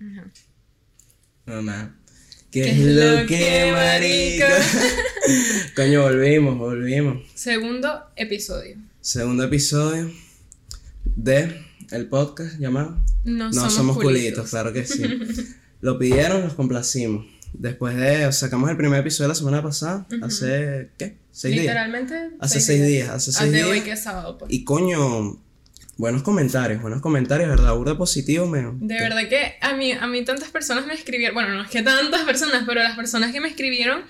Ajá. Mamá. ¿Qué es lo que, marico? Coño, volvimos, volvimos. Segundo episodio. Segundo episodio de el podcast llamado No, No somos, culitos. claro que sí. Lo pidieron, los complacimos. Después de, sacamos el primer episodio la semana pasada, hace, ¿qué? ¿Seis días? Literalmente. Hace seis días, hace seis Hace hoy días. que es sábado, pues. Y coño, buenos comentarios, buenos comentarios, ¿verdad? Burda positivo, me... De verdad que a mí, a mí tantas personas me escribieron, bueno, no es que tantas personas, pero las personas que me escribieron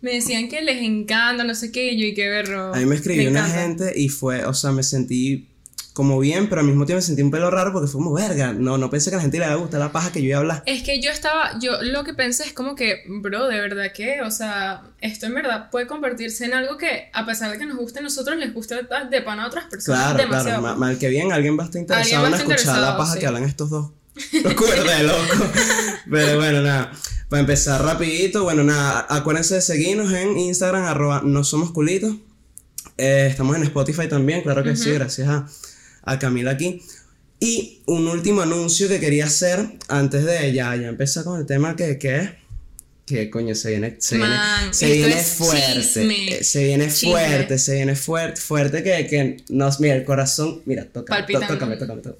me decían que les encanta, no sé qué, y yo y qué verro. A mí me escribió una encanta. gente y fue, o sea, me sentí como bien, pero al mismo tiempo me sentí un pelo raro porque fue como verga. No, no pensé que a la gente le iba a gustar la paja que yo iba a hablar. Es que yo estaba, yo lo que pensé es como que, bro, de verdad que, o sea, esto en verdad puede convertirse en algo que, a pesar de que nos guste a nosotros, les guste de pana a otras personas. Claro, demasiado. claro. ma- Mal que bien, alguien va a estar interesado en escuchar la paja sí. que hablan estos dos. Los cuerda de loco. Pero bueno, nada. Para empezar rapidito, bueno, nada. Acuérdense de seguirnos en Instagram, arroba no somos culitos. Eh, estamos en Spotify también, claro que sí, gracias a, a Camila aquí. Y un último anuncio que quería hacer antes de ya, ya empezar con el tema que, que es. Que coño, se viene, se viene, Man, se viene fuerte. chisme. eh, Se viene Chisme. fuerte, se viene fuerte, fuerte que, que nos, mira, el corazón, mira, toca, tócame, tócame, tócame,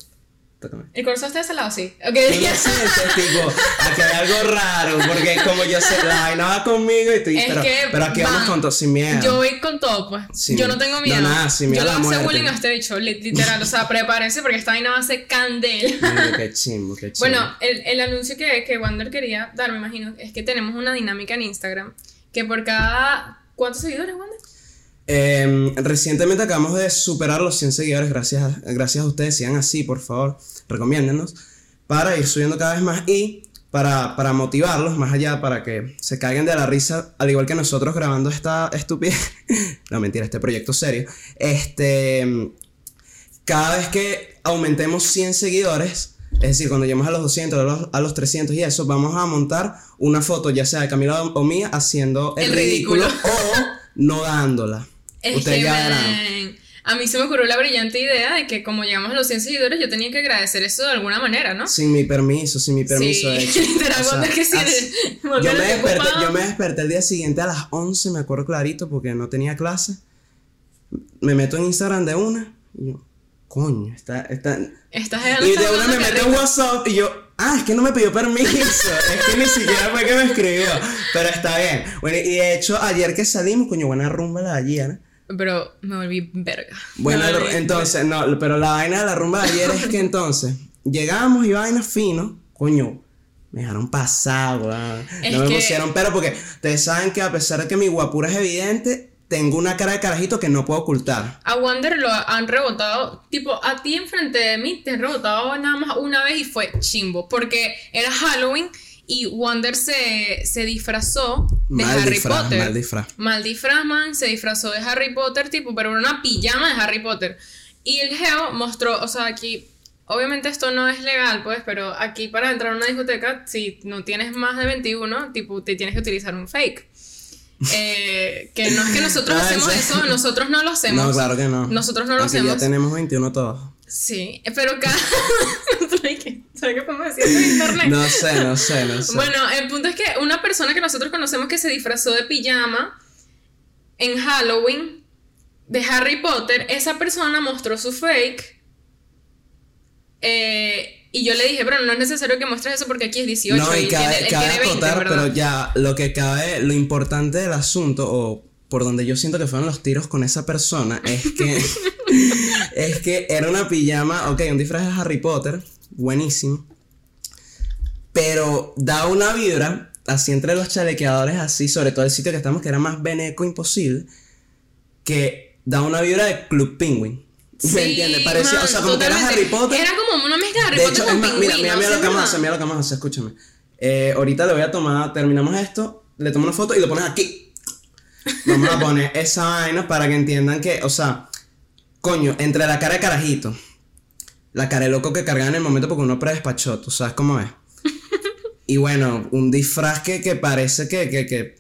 tócame. ¿El corazón está de ese lado? Sí. Ok. Tú lo sientes, tipo, aquí hay algo raro, porque como yo sé, la vaina va conmigo y tú, Es pero, pero aquí vamos con todo, sin miedo. Yo voy con todo, pues. Sin- yo no tengo no, miedo. nada, sin miedo yo hacer muerte. bullying a este bicho, li- literal. O sea, prepárense porque esta vaina va a ser candela. Mira, qué chimbo, qué chimbo. Bueno, el, el anuncio que, que Wander quería dar, me imagino, es que tenemos una dinámica en Instagram que por cada. ¿Cuántos seguidores, Wander? Eh, recientemente acabamos de superar los 100 seguidores, gracias a, gracias a ustedes, sigan así, por favor, recomiéndennos, para ir subiendo cada vez más y para, para motivarlos más allá, para que se caigan de la risa, al igual que nosotros grabando esta estupidez, no mentira, este proyecto serio, este, cada vez que aumentemos 100 seguidores, es decir, cuando lleguemos a los 200, a los, a los 300 y eso, vamos a montar una foto, ya sea de Camila o mía, haciendo el, El ridículo, ridículo. o no dándola. Es Ustedes que, ya verán. man, a mí se me ocurrió la brillante idea de que como llegamos a los 100 seguidores, yo tenía que agradecer eso de alguna manera, ¿no? Sin mi permiso, sin mi permiso, sí, de hecho. literal, O sea, Wander que sí. así- Wander yo, me desperté, yo me desperté el día siguiente a las 11, me acuerdo clarito, porque no tenía clase. Me meto en Instagram de una y yo, coño, está, está... Estás Y de una me meto en WhatsApp y yo, ah, es que no me pidió permiso. es que ni siquiera fue que me escribió. Pero está bien. Bueno, y de hecho, ayer que salimos, coño, buena rumba la de ayer. Pero me volví verga. Bueno, volví- entonces, no, pero la vaina de la rumba de ayer es que entonces, llegamos y vaina fino, coño, me dejaron pasar, weón. No me que- pusieron, pero porque ustedes saben que a pesar de que mi guapura es evidente, tengo una cara de carajito que no puedo ocultar. A Wander lo han rebotado, tipo, a ti enfrente de mí te han rebotado nada más una vez y fue chimbo, porque era Halloween y Wander se, se disfrazó de Mal Harry disfraz, Potter. mal disfraz. Mal disfraz, man, se disfrazó de Harry Potter, tipo, pero era una pijama de Harry Potter. Y el Geo mostró, o sea, aquí, obviamente esto no es legal, pues, pero aquí para entrar a una discoteca, si no tienes más de 21, tipo, te tienes que utilizar un fake. Eh, que no es que nosotros Ah, hacemos eso, nosotros no lo hacemos. No, claro que no. Nosotros no lo Aquí hacemos. ya tenemos 21 todos. Sí, pero cada. ¿Sabes qué podemos decir en internet? No sé, no sé, no sé. Bueno, el punto es que una persona que nosotros conocemos que se disfrazó de pijama en Halloween de Harry Potter, esa persona mostró su fake. eh, y yo le dije, pero no es necesario que muestres eso porque aquí es 18 no, y y cabe, tiene, él cabe tiene 20, acotar, ¿verdad? pero ya, lo que cabe, lo importante del asunto, o por donde yo siento que fueron los tiros con esa persona, es que, es que era una pijama, ok, un disfraz de Harry Potter, buenísimo, pero da una vibra, así entre los chalequeadores, así, sobre todo el sitio que estamos, que era más beneco imposible, que da una vibra de Club Penguin. ¿Me Sí, entiendes? Parecía, o sea, como que era. Harry Potter. Era como una mezcla de Harry De Potter hecho, con es más, mira, mira, mira lo ¿sí, que vamos a hacer, mira lo que vamos a hacer, escúchame. Eh, ahorita le voy a tomar, terminamos esto, le tomo una foto y lo pones aquí. Vamos a poner esa vaina para que entiendan que, o sea, coño, entre la cara de carajito, la cara de loco que cargan en el momento porque uno predespachó, tú sabes cómo es. Y bueno, un disfraz que, que parece que, que, que,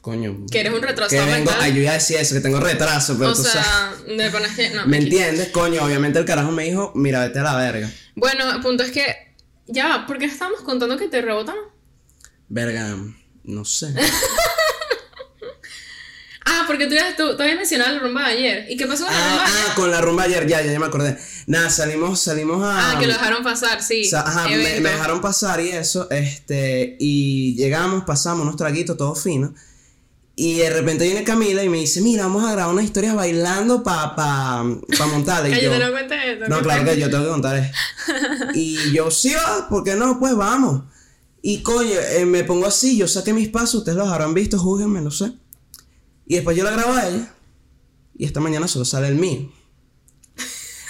coño. Que eres un retrasado Que vengo, ay, yo iba a decir eso, que tengo retraso, pero O tú sabes. sea, me pones que. No, ¿Me aquí. entiendes? Coño, obviamente el carajo me dijo, mira, vete a la verga. Bueno, el punto es que Ya, ¿por qué estábamos contando que te rebotan? Verga, no sé. Porque tú, ya- tú, tú habías mencionado la rumba de ayer. ¿Y qué pasó con la Ah, rumba ah, con la rumba ayer, ya, ya, ya me acordé. Nada, salimos, salimos a. Ah, que lo dejaron pasar, sí. O sea, ajá, me, dejaron pasar y eso, este, y llegamos, pasamos unos traguitos, todo fino. Y de repente viene Camila y me dice, mira, vamos a grabar unas historias bailando para pa, pa montarla. Y yo, Cállate, no cuentes eso. no, claro que yo tengo que contar eso. Y yo, sí, va, ¿por qué no? Pues vamos. Y coño, eh, me pongo así, yo saqué mis pasos, ustedes los habrán visto, júguenme, no sé. Y después yo la grabo a ella. Y esta mañana solo sale el mío.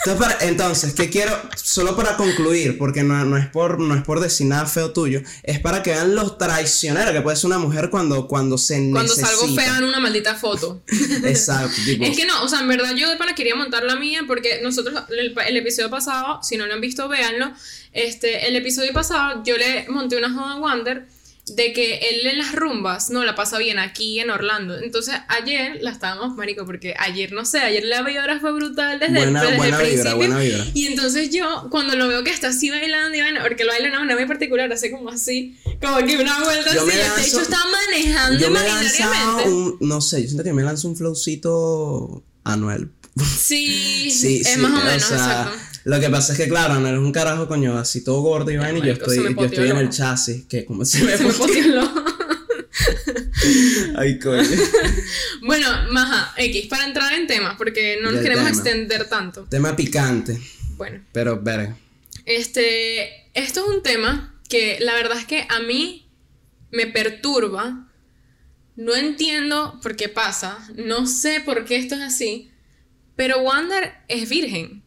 Entonces, para- entonces, ¿qué quiero? Solo para concluir, porque no, no es por, no es por decir nada feo tuyo, es para que vean lo traicionera que puede ser una mujer cuando, cuando se Cuando necesita. salgo fea en una maldita foto. Exacto, tipo. Es que no, o sea, en verdad yo de pana quería montar la mía porque nosotros, el, el episodio pasado, si no lo han visto, véanlo. Este, el episodio pasado yo le monté una joda a Wander de que él en las rumbas no la pasa bien aquí en Orlando. Entonces ayer la estábamos, marico, porque ayer no sé, ayer la vibra fue brutal desde, Buena- desde buena el vibra, principio. buena vibra. Y entonces yo, cuando lo veo que está así bailando, y vaina, porque lo baila de una manera muy particular, hace como así, como que una vuelta Yo así, de hecho está manejando yo imaginariamente. un, no sé, yo siento que me lanzo un flowcito anuel. Sí, Sí, es sí, más o o menos, sea, exacto. Lo que pasa es que, claro, no eres un carajo, coño, así todo gordo y vaina, y yo estoy, yo estoy en el chasis, que como se me, Se me. Ay, coño. Bueno, maja, X, para entrar en temas, porque no nos queremos tema. extender tanto. Tema picante, Bueno, pero verga. este, esto es un tema que la verdad es que a mí me perturba. No entiendo por qué pasa, no sé por qué esto es así, pero Wander es virgen.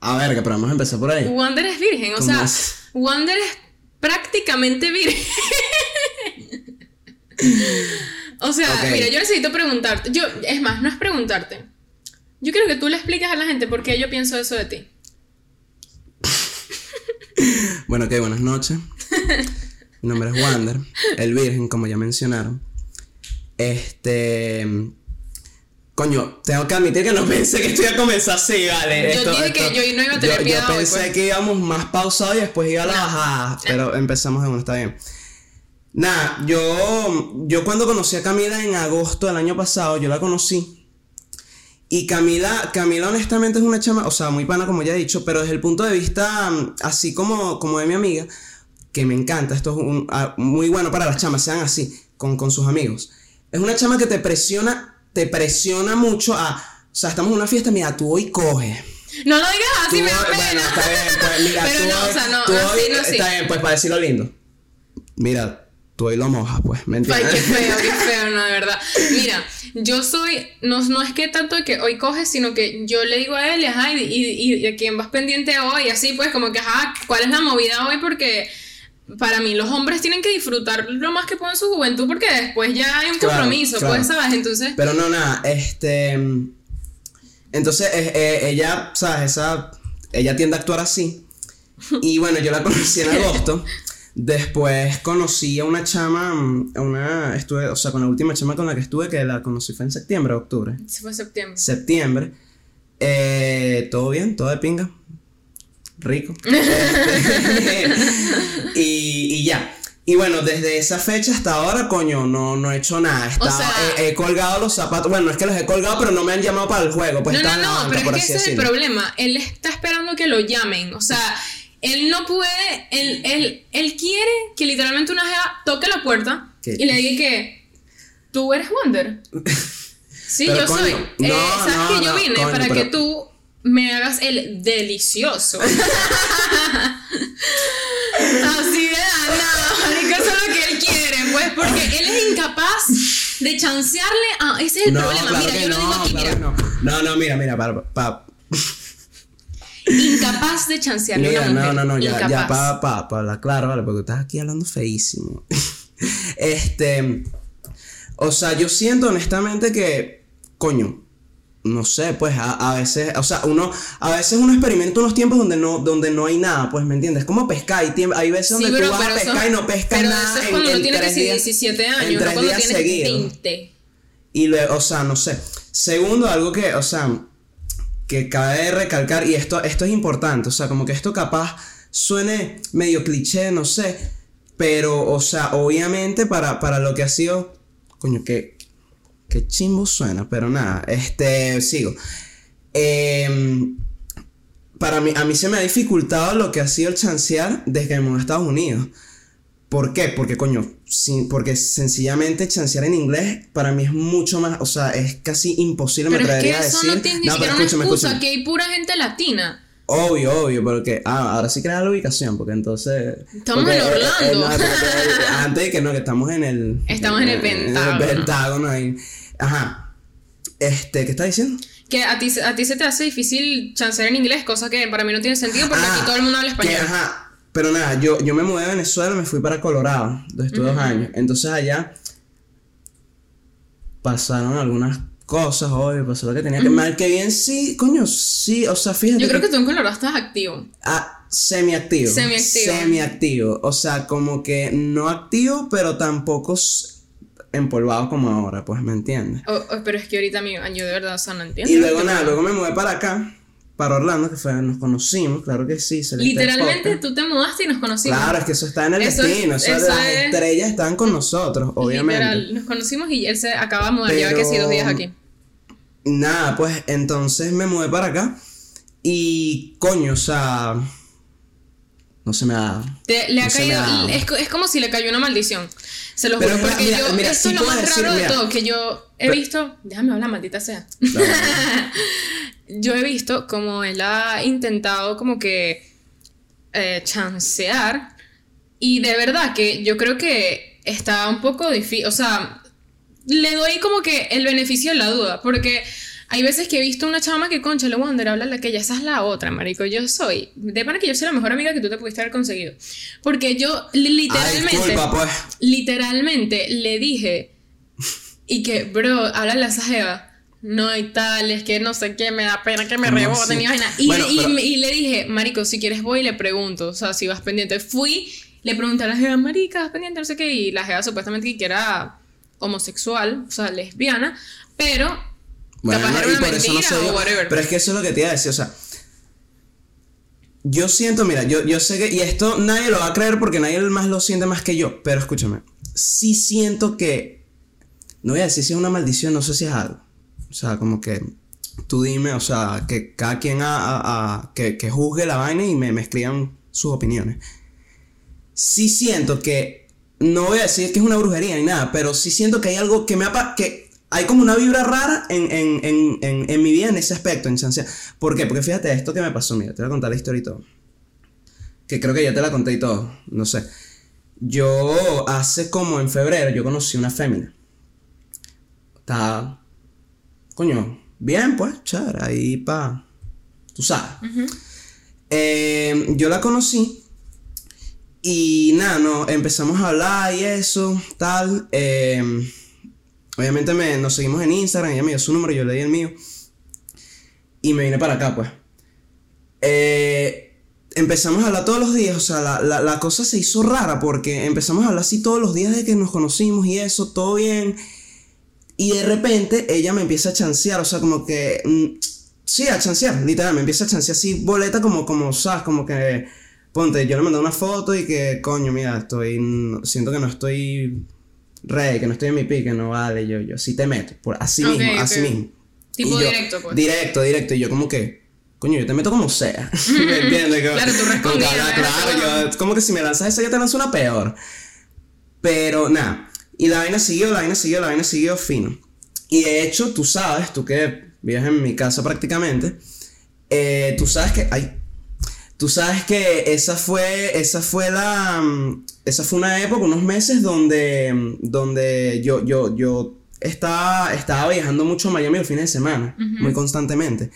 A verga, pero vamos a empezar por ahí. Wander es virgen, o ¿Cómo sea, es? Wander es prácticamente virgen. o sea, mira, yo necesito preguntarte, yo, es más, no es preguntarte. Yo quiero que tú le expliques a la gente por qué yo pienso eso de ti. Bueno, ok, buenas noches. Mi nombre es Wander, el Virgen, como ya mencionaron. Este. Coño, tengo que admitir que no pensé que esto iba a comenzar así, vale. Yo Esto- dije que esto- yo no iba a tener yo- piedad Yo hoy, pensé pues. que íbamos más pausado y después iba a la No. bajada. Pero empezamos de uno, está bien. Nada, yo, yo cuando conocí a Camila en agosto del año pasado, yo la conocí. Y Camila, Camila honestamente es una chama, o sea, muy pana como ya he dicho, pero desde el punto de vista, así como, como de mi amiga, que me encanta, esto es un- ah, muy bueno para las chamas, sean así, con, con sus amigos. Es una chama que te presiona, te presiona mucho a, o sea, estamos en una fiesta, mira, tú hoy coges. No lo digas así, Tú me da pena. Bueno, está bien, pues mira, Pero tú no, hoy- o sea, no, tú así hoy- no, sí. Está bien, pues para decirlo lindo. Mira, tú hoy lo mojas, pues, ¿me Ay, qué feo, qué feo, no, de verdad. Mira, yo soy, no, no es que tanto que hoy coges, sino que yo le digo a él, ajá, y, y, y a quién vas pendiente hoy, así pues, como que, ajá, ¿cuál es la movida hoy? Porque para mí los hombres tienen que disfrutar lo más que puedan su juventud, porque después ya hay un Claro, compromiso, claro. pues, ¿sabes? Entonces, Pero no, nada, este. Entonces, eh, eh, ella, ¿sabes? Esa. Ella tiende a actuar así. Y bueno, yo la conocí en agosto. Después conocí a una chama, a una. Estuve, o sea, con la última chama con la que estuve, que la conocí fue en septiembre, octubre. se fue septiembre. Septiembre. Eh, todo bien, todo de pinga. Rico. Y, y ya. Y bueno, desde esa fecha hasta ahora, coño, no, no he hecho nada. He, estado- sea- he, he colgado los zapatos. Bueno, no es que los he colgado, pero no me han llamado para el juego. Pues no, no, no, banca, pero es que ese es el problema. Él está esperando que lo llamen. O sea, él no puede. Él, él, él quiere que literalmente una jeva toque la puerta ¿Qué? y le diga que. Tú eres Wonder. Sí, Pero, yo coño, soy. no, Eh, ¿Sabes no, que yo no, vine coño, para que tú me hagas el delicioso? Así de nada, marico, eso es lo que él quiere, pues, porque él es incapaz de chancearle a. Ese es el No, problema. claro mira, yo lo digo no, aquí, claro mira. que no. No, no, mira, mira, para, pa- Incapaz de chancearle a una mujer. no, no, no, ya, ya, Incapaz. para pa, pa hablar claro, vale, porque estás aquí hablando feísimo. este, o sea, yo siento honestamente que, coño, no sé, pues a, a veces, o sea, uno, a veces uno experimenta unos tiempos donde no, donde no hay nada, pues, ¿me entiendes? Como pescar, hay, hay veces Sí, donde bro, tú vas a eso- pescar y no pescas pero nada eso es cuando en uno tiene que tres ser días- 17 en años, no tres cuando días tienes seguidos. 20. Y luego, o sea, no sé. Segundo, algo que, o sea, que cabe recalcar, y esto, esto es importante, o sea, como que esto capaz suene medio cliché, no sé. Pero, o sea, obviamente para, para lo que ha sido. Coño, que. Qué chimbo suena, pero nada, este. Sigo. Em, para mí, a mí se me ha dificultado lo que ha sido el chancear desde que me mudé a Estados Unidos. ¿Por qué? Porque, coño, sí, porque sencillamente chancear en inglés para mí es mucho más, o sea, es casi imposible Pero me es que atrevería a eso decir. no tiene ni No, pero siquiera una excusa, que hay pura gente latina. Obvio, obvio, porque ah, ahora sí crea la ubicación, porque entonces. Estamos porque, en eh, eh, Orlando. no, eh, antes de que no, que estamos en el. Estamos en el Pentágono. En el Pentágono ahí. Ajá. Este, ¿qué estás diciendo? Que a ti, a ti se te hace difícil chancear en inglés, cosa que para mí no tiene sentido porque Ah, aquí todo el mundo habla que, español. ajá. Pero nada, yo, yo me mudé de Venezuela, me fui para Colorado, donde estuve dos años. Entonces allá pasaron algunas cosas, obvio, pasó lo que tenía que mal que bien, sí, coño, sí, o sea, fíjate. Yo creo que tú en Colorado estás activo. Ah, semiactivo. Semiactivo. Semiactivo. O sea, como que no activo, pero tampoco empolvado como ahora, pues, ¿me entiendes? O- o- pero es que ahorita mi, yo de verdad, o sea, no entiendo. Y luego nada, luego me mudé para acá, para Orlando, que fue, nos conocimos, claro que sí. Literalmente tú te mudaste y nos conocimos. Claro, es que eso está en el Eso es- destino, eso, eso las es- estrellas están con nosotros, obviamente. Literal, nos conocimos y él se acaba de mudar, lleva que sí dos días aquí. Nada, pues entonces me mudé para acá y coño, o sea, no se me. Te- le ha no caído, es, es como si le cayó una maldición. Se lo juro, porque mira, yo, mira, esto sí es lo más decir, raro de todo, que yo he Pero- visto, déjame hablar, maldita sea. Yo he visto como él ha intentado como que eh, chancear y de verdad que yo creo que está un poco difícil, o sea, le doy como que el beneficio de la duda, porque hay veces que he visto una chama que concha, le Wonder habla la que ya esa es la otra, marico, yo soy, de pana que yo soy la mejor amiga que tú te pudiste haber conseguido, porque yo Ay, literalmente disculpa, pues. literalmente le dije y que, bro, háblale a esa jeva. No hay tal, es que no sé qué, me da pena que me ¿Cómo reboten y Bueno, y- y le dije, marico, si quieres voy y le pregunto, o sea, si vas pendiente. Fui, le pregunté a la jeva, marica, vas pendiente, no sé qué, y la jeva supuestamente que era homosexual, o sea, lesbiana, pero Bueno, capaz era y una por eso no se dio. o whatever. Pero es que eso es lo que te iba a decir, o sea. Yo siento, mira, yo, yo sé que. Y esto nadie lo va a creer porque nadie más lo siente más que yo. Pero escúchame. Sí siento que. No voy a decir si es una maldición, no sé si es algo. O sea, como que. Tú dime, o sea, que cada quien a, a- a- que, que juzgue la vaina y me, me escriban sus opiniones. Sí siento que. No voy a decir que es una brujería ni nada, pero sí siento que hay algo que me apa que hay como una vibra rara en, en, en, en, en mi vida en ese aspecto, en chancear. ¿Por qué? Porque fíjate esto que me pasó, mira, te voy a contar la historia y todo. Que creo que ya te la conté y todo, no sé. Yo hace como en febrero, yo conocí una fémina. Estaba, coño, bien pues, chévere, ahí pa, tú sabes. Eh, yo la conocí y nada, no, empezamos a hablar y eso, tal. eh, obviamente me, nos seguimos en Instagram, ella me dio su número, yo le di el mío. Y me vine para acá, pues. Eh, empezamos a hablar todos los días, o sea, la, la- la cosa se hizo rara porque empezamos a hablar así todos los días de que nos conocimos y eso, todo bien. Y de repente ella me empieza a chancear, o sea, como que... mm, sí, a chancear, literal, me empieza a chancear así, boleta como, como, ¿sabes? Como que... Ponte, yo le mandé una foto y que, coño, mira, estoy... siento que no estoy... Rey, que no estoy en mi pique, no vale, yo, yo sí te meto, por así mismo, así mismo. Tipo yo- directo, pues. Directo, directo, y yo como que... Coño, yo te meto como sea. ¿Me entiendes? Como- Claro, tú ah, ¿no? Claro, yo, como que si me lanzas esa, yo te lanzo una peor. Pero nada. Y la vaina siguió, la vaina siguió, la vaina siguió fino. Y de hecho, tú sabes, tú que vives en mi casa prácticamente, eh, tú sabes que. Ay, tú sabes que esa fue. Esa fue la. mm, Esa fue una época, unos meses donde. mm, Donde yo, yo, yo estaba, estaba viajando mucho a Miami los fines de semana. Muy constantemente.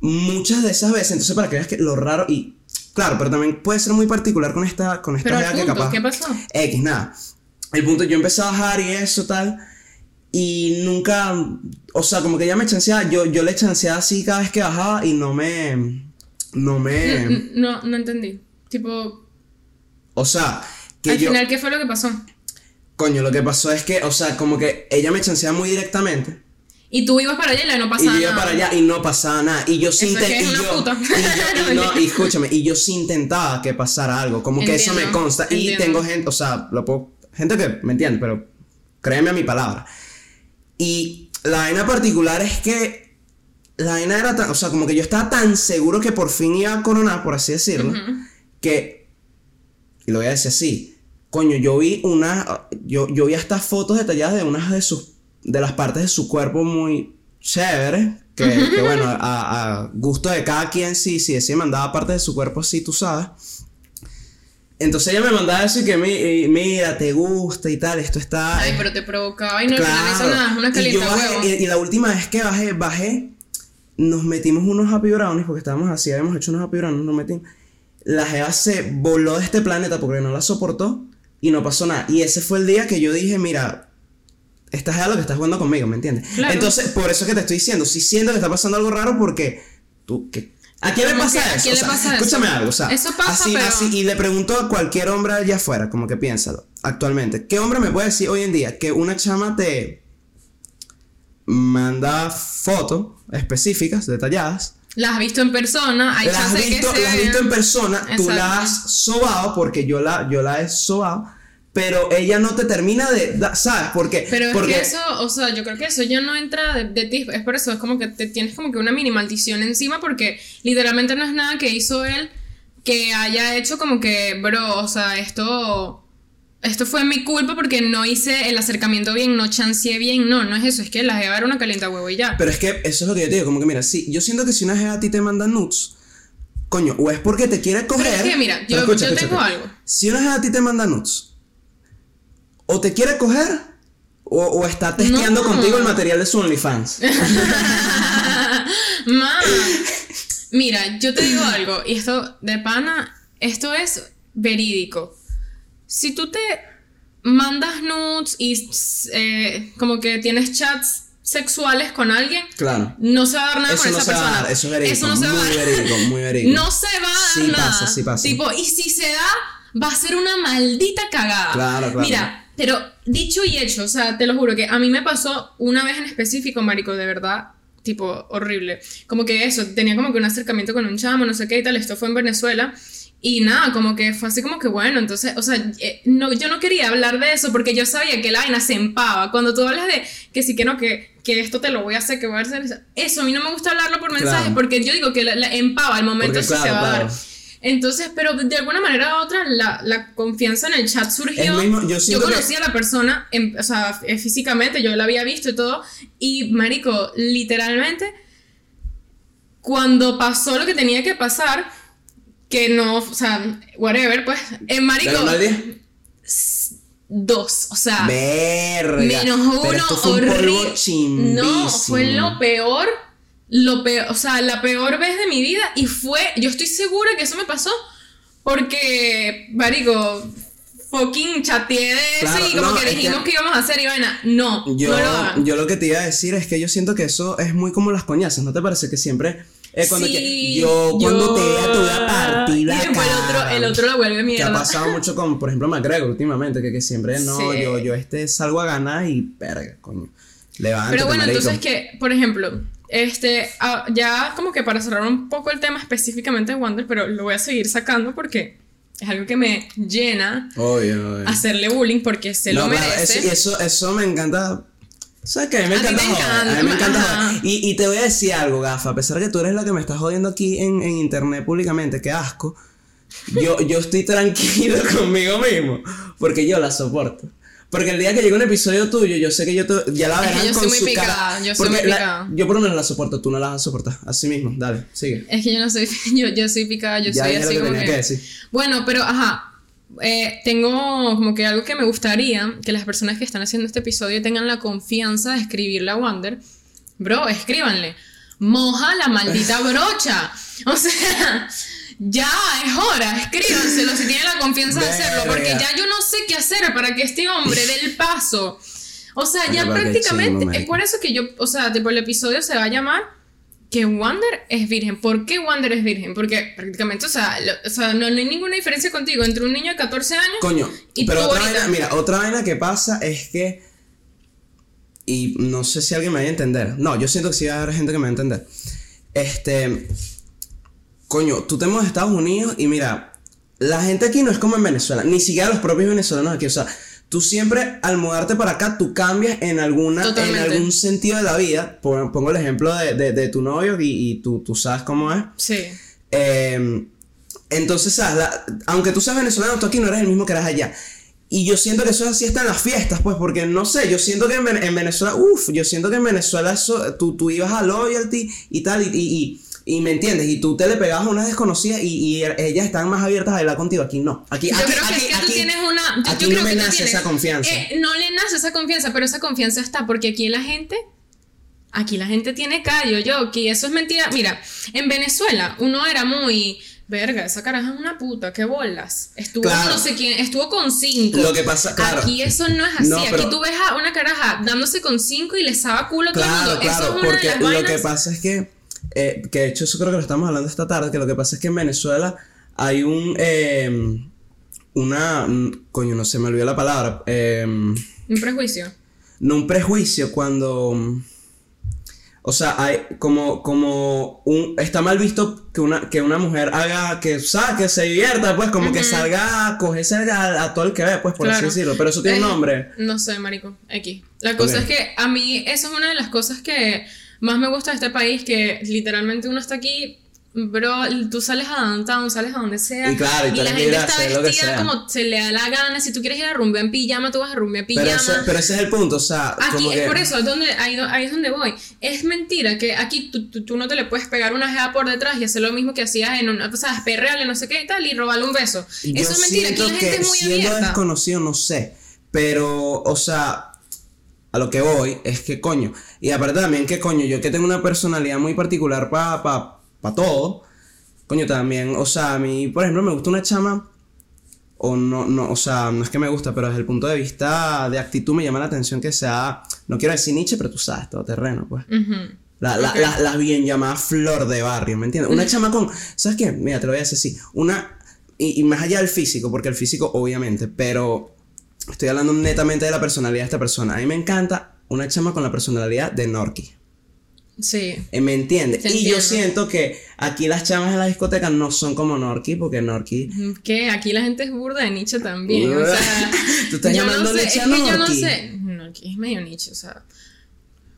Muchas de esas veces, entonces para que veas que lo raro y. Claro, pero también puede ser muy particular con esta, con esta Pero que capaz. ¿qué pasó? X, nada. El punto, yo empecé a bajar y eso, tal. Y nunca, o sea, como que ella me chanceaba, yo, yo le chanceaba así cada vez que bajaba y no me, no me, No, no entendí. Tipo, o sea, que al yo, final, ¿qué fue lo que pasó? coño, lo que pasó es que, o sea, como que ella me chanceaba muy directamente. Y tú ibas para allá y no Y pasaba yo iba nada. para allá y no pasaba nada. Y yo sí Eso es que inte- es y y y no, y escúchame, y yo sí intentaba que pasara algo. Como que eso me consta. Y entiendo. tengo gente, o sea, lo puedo, gente que me entiende, pero créeme a mi palabra. Y la vaina particular es que la vaina era tan, o sea, como que yo estaba tan seguro que por fin iba a coronar, por así decirlo, que, y lo voy a decir así, coño, yo vi una, yo, yo vi hasta fotos detalladas de unas de sus, de las partes de su cuerpo muy chéveres, que, que bueno, a, a gusto de cada quien, sí, sí, sí, mandaba partes de su cuerpo así, tú sabes. Entonces ella me mandaba eso y que mi- mira, te gusta y tal, esto está... Ay, pero te provocaba y no final hizo nada, es una Y, yo bajé, huevo. y, y la última vez que bajé, bajé, nos metimos unos happy brownies, porque estábamos así, habíamos hecho unos happy brownies, nos metimos. La jeva se voló de este planeta porque no la soportó y no pasó nada. Y ese fue el día que yo dije, mira, esta jeva lo que está jugando conmigo, ¿me entiendes? Claro. Entonces, por eso que te estoy diciendo, si siento que está pasando algo raro porque tú, que ¿A quién le pasa que, ¿a eso? quién O le sea, pasa eso? escúchame algo, o sea, Eso pasa, así, pero- así, y le pregunto a cualquier hombre allá afuera, como que piénsalo, actualmente, ¿qué hombre me puede decir hoy en día que una chama te manda fotos específicas, detalladas, Las has visto en persona, hay las has que visto, se las has visto en persona, tú Exacto. la has sobado, porque yo la, yo la he sobado, pero ella no te termina de, ¿sabes? Porque, Pero es porque que eso, o sea, yo creo que eso ya no entra de, de ti, es por eso, es como que te tienes como que una mini maldición encima porque literalmente no es nada que hizo él que haya hecho como que, bro, o sea, esto, esto fue mi culpa porque no hice el acercamiento bien, no chanceé bien, no, no es eso, es que la jeva era una calienta huevo y ya. Pero es que eso es lo que yo te digo, como que mira, sí, yo siento que si una jeva a ti te manda nudes, coño, o es porque te quiere coger. es que mira, yo- escucha, yo escucha, tengo escucha. algo. Si una jeva a ti te manda nudes, o te quiere coger, o, o está testeando No. contigo el material de su OnlyFans. Mira, yo te digo algo, y esto de pana, esto es verídico. Si tú te mandas nudes y eh, como que tienes chats sexuales con alguien, Claro. no se va a dar nada Eso con no esa se va a persona. dar, eso es verídico, Eso no se va a muy dar. verídico, muy verídico. No se va a dar Sí nada. pasa, sí pasa. Tipo, y si se da, va a ser una maldita cagada. Claro, claro. Mira, pero dicho y hecho, o sea, te lo juro que a mí me pasó una vez en específico, marico, de verdad, tipo, horrible. Como que eso, tenía como que un acercamiento con un chamo, no sé qué y tal, esto fue en Venezuela. Y nada, como que fue así como que bueno, entonces, o sea, eh, no, yo no quería hablar de eso porque yo sabía que la vaina se empava. Cuando tú hablas de que sí que no, que, que esto te lo voy a hacer, que voy a hacer eso, a mí no me gusta hablarlo por mensajes Claro. porque yo digo que la, la empava, el momento sí se claro, va a claro. dar. Entonces, pero de alguna manera u otra, la, la confianza en el chat surgió. Es mismo, yo yo siento que- a la persona, en- o sea, eh, físicamente, yo la había visto y todo. Y, marico, literalmente, cuando pasó lo que tenía que pasar, que no, o sea, whatever, pues, eh, marico, dos, o sea, Verga. menos Pero uno, esto fue un polvo horrible. chimbísimo. No, fue lo peor, lo peor, o sea, la peor vez de mi vida y fue, yo estoy segura que eso me pasó porque, marico, fucking chateé de eso Claro, y como no, que es dijimos que- que... íbamos a hacer y vaina, no, Yo, no lo hagan. yo lo que te iba a decir es que yo siento que eso es muy como las coñazas, ¿no te parece que siempre es cuando Sí, que yo cuando te vea te voy a partir la Y después el otro, el otro la vuelve que ha mierda. pasado mucho con, por ejemplo, McGregor últimamente, que, que siempre no, Sí. yo, yo este salgo a ganar y perga, coño. Levántate, Pero bueno, marico. entonces que, por ejemplo, este, ah, ya como que para cerrar un poco el tema específicamente de Wander, pero lo voy a seguir sacando porque es algo que me llena Obvio, obvio. hacerle bullying porque se No, lo merece. eso, eso, eso me encanta. ¿Sabes qué? A mí me A encanta. A mí me encanta, encanta ajá. joder. Y, y te voy a decir algo, gafa. A pesar de que tú eres la que me estás jodiendo aquí en, en internet públicamente, qué asco. Yo, yo estoy tranquilo conmigo mismo. Porque yo la soporto. Porque el día que llegue un episodio tuyo, yo sé que yo te- ya la Es que verán yo con soy muy su picada, cara. yo soy muy la- picada. yo por lo menos la soporto, tú no la vas a soportar. Así mismo, dale, sigue. Es que yo no soy, yo, yo soy picada, yo Ya soy dije lo así que como que... que decir. Bueno, pero ajá, eh, tengo como que algo que me gustaría que las personas que están haciendo este episodio tengan la confianza de escribirle a Wander. Bro, escríbanle. Moja la maldita brocha. O sea, ya es hora, escríbanselo si tienen la confianza de hacerlo, porque ya yo no sé qué hacer para que este hombre dé el paso. O sea, ya prácticamente, es por eso que yo, o sea, tipo el episodio se va a llamar que Wander es virgen. ¿Por qué Wander es virgen? Porque prácticamente, o sea, lo- o sea no, hay ninguna diferencia contigo entre un niño de 14 años Coño, Y pero tú otra ahorita- vaina, mira, otra vaina que pasa es que y no sé si alguien me vaya a entender. No, yo siento que sí va a haber gente que me va a entender. Este, coño, tú te mueves a Estados Unidos y mira, la gente aquí no es como en Venezuela, ni siquiera los propios venezolanos aquí, o sea, tú siempre al mudarte para acá, tú cambias en alguna, en Totalmente. algún sentido de la vida. Pon- Pongo el ejemplo de, de- de tu novio y, y tú, tú sabes cómo es. Sí. Eh, entonces, ¿sabes? La- aunque tú seas venezolano, tú aquí no eres el mismo que eras allá. Y yo siento que eso es así hasta en las fiestas, pues, porque no sé, yo siento que en, en Venezuela, uff, yo siento que en Venezuela eso, tú, tú ibas a loyalty y tal, y, y, y- y me entiendes, y tú te le pegabas a unas desconocidas y, y ellas estaban más abiertas a bailar contigo. Aquí no. Aquí, Yo aquí, creo que aquí, es que tú aquí- tienes una. Yo, aquí yo no creo me que tú nace tienes- esa confianza. Eh, no le nace esa confianza, pero esa confianza está porque aquí la gente. Aquí la gente tiene callo, yo, aquí eso es mentira. Mira, en Venezuela uno era muy. Verga, esa caraja es una puta, qué bolas. Estuvo Claro. no sé quién, estuvo con cinco. Lo que pasa, claro. Aquí eso no es así. No, pero- Aquí tú ves a una caraja dándose con cinco y le sabe culo a todo el Claro, mundo. claro, eso es una porque de las lo que pasa es que, eh, que de hecho eso creo que lo estamos hablando esta tarde, que lo que pasa es que en Venezuela hay un, eh, una, mm, coño, no se me olvidó la palabra, eh, Un prejuicio. no un prejuicio cuando, o sea, hay como, como un, está mal visto que una, que una mujer haga, que, ¿sabes? Que se divierta, pues, como que salga a cogerse a, a todo el que ve, pues, por Claro. así decirlo, pero eso tiene un nombre. No sé, marico. X. La cosa es que a mí eso es una de las cosas que más me gusta de este país, que literalmente uno está aquí, bro, tú sales a downtown, sales a donde sea. Y claro, y tú la gente está vestida como se le da la gana. Si tú quieres ir a rumbear en pijama, tú vas a rumbear en Pero, pijama. ese, pero ese es el punto, o sea, Aquí como es que- por eso, es donde, ahí, ahí es donde voy. Es mentira que aquí tú, tú- tú no te le puedes pegar una jeva por detrás y hacer lo mismo que hacías en una, o sea, perrearle, no sé qué y tal, y robarle un beso. Yo eso es mentira, aquí la gente que es muy siendo abierta. desconocido, no sé. Pero, o sea, a lo que voy es que coño. Y aparte también que coño, yo que tengo una personalidad muy particular para pa, pa todo. Coño, también, o sea, a mí, por ejemplo, me gusta una chama. O no, no, o sea, no es que me gusta, pero desde el punto de vista de actitud me llama la atención que sea, no quiero decir Nietzsche, pero tú sabes, todo terreno, pues. La, la, Ok. la, la bien llamada flor de barrio, ¿me entiendes? Una chama con. ¿Sabes qué? Mira, te lo voy a decir así. Una. Y, y más allá del físico, porque el físico, obviamente, pero estoy hablando netamente de la personalidad de esta persona. A mí me encanta una chama con la personalidad de Norky. Sí. Eh, ¿Me entiendes? Y yo siento que aquí las chamas de la discoteca no son como Norky, porque Norky. Que aquí la gente es burda de nicho también. O sea, Tú estás yo no llamando sé, a que yo no Norky. sé. No, aquí es medio nicho, o sea.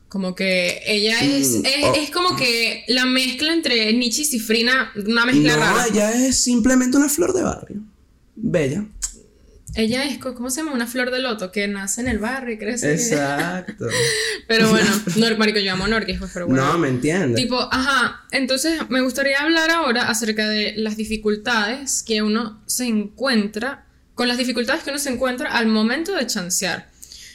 Como que ella es, Mm, es, oh. es como que la mezcla entre Nietzsche y Cifrina, una mezcla No, rara. ella es simplemente una flor de barrio. Bella. Ella es, ¿cómo se llama? Una flor de loto que nace en el barrio y crece. Exacto. Pero bueno, Nor, marico, yo amo Norquis, pues, pero bueno. No, ¿me entiendes? Tipo, ajá, entonces me gustaría hablar ahora acerca de las dificultades que uno se encuentra, con las dificultades que uno se encuentra al momento de chancear.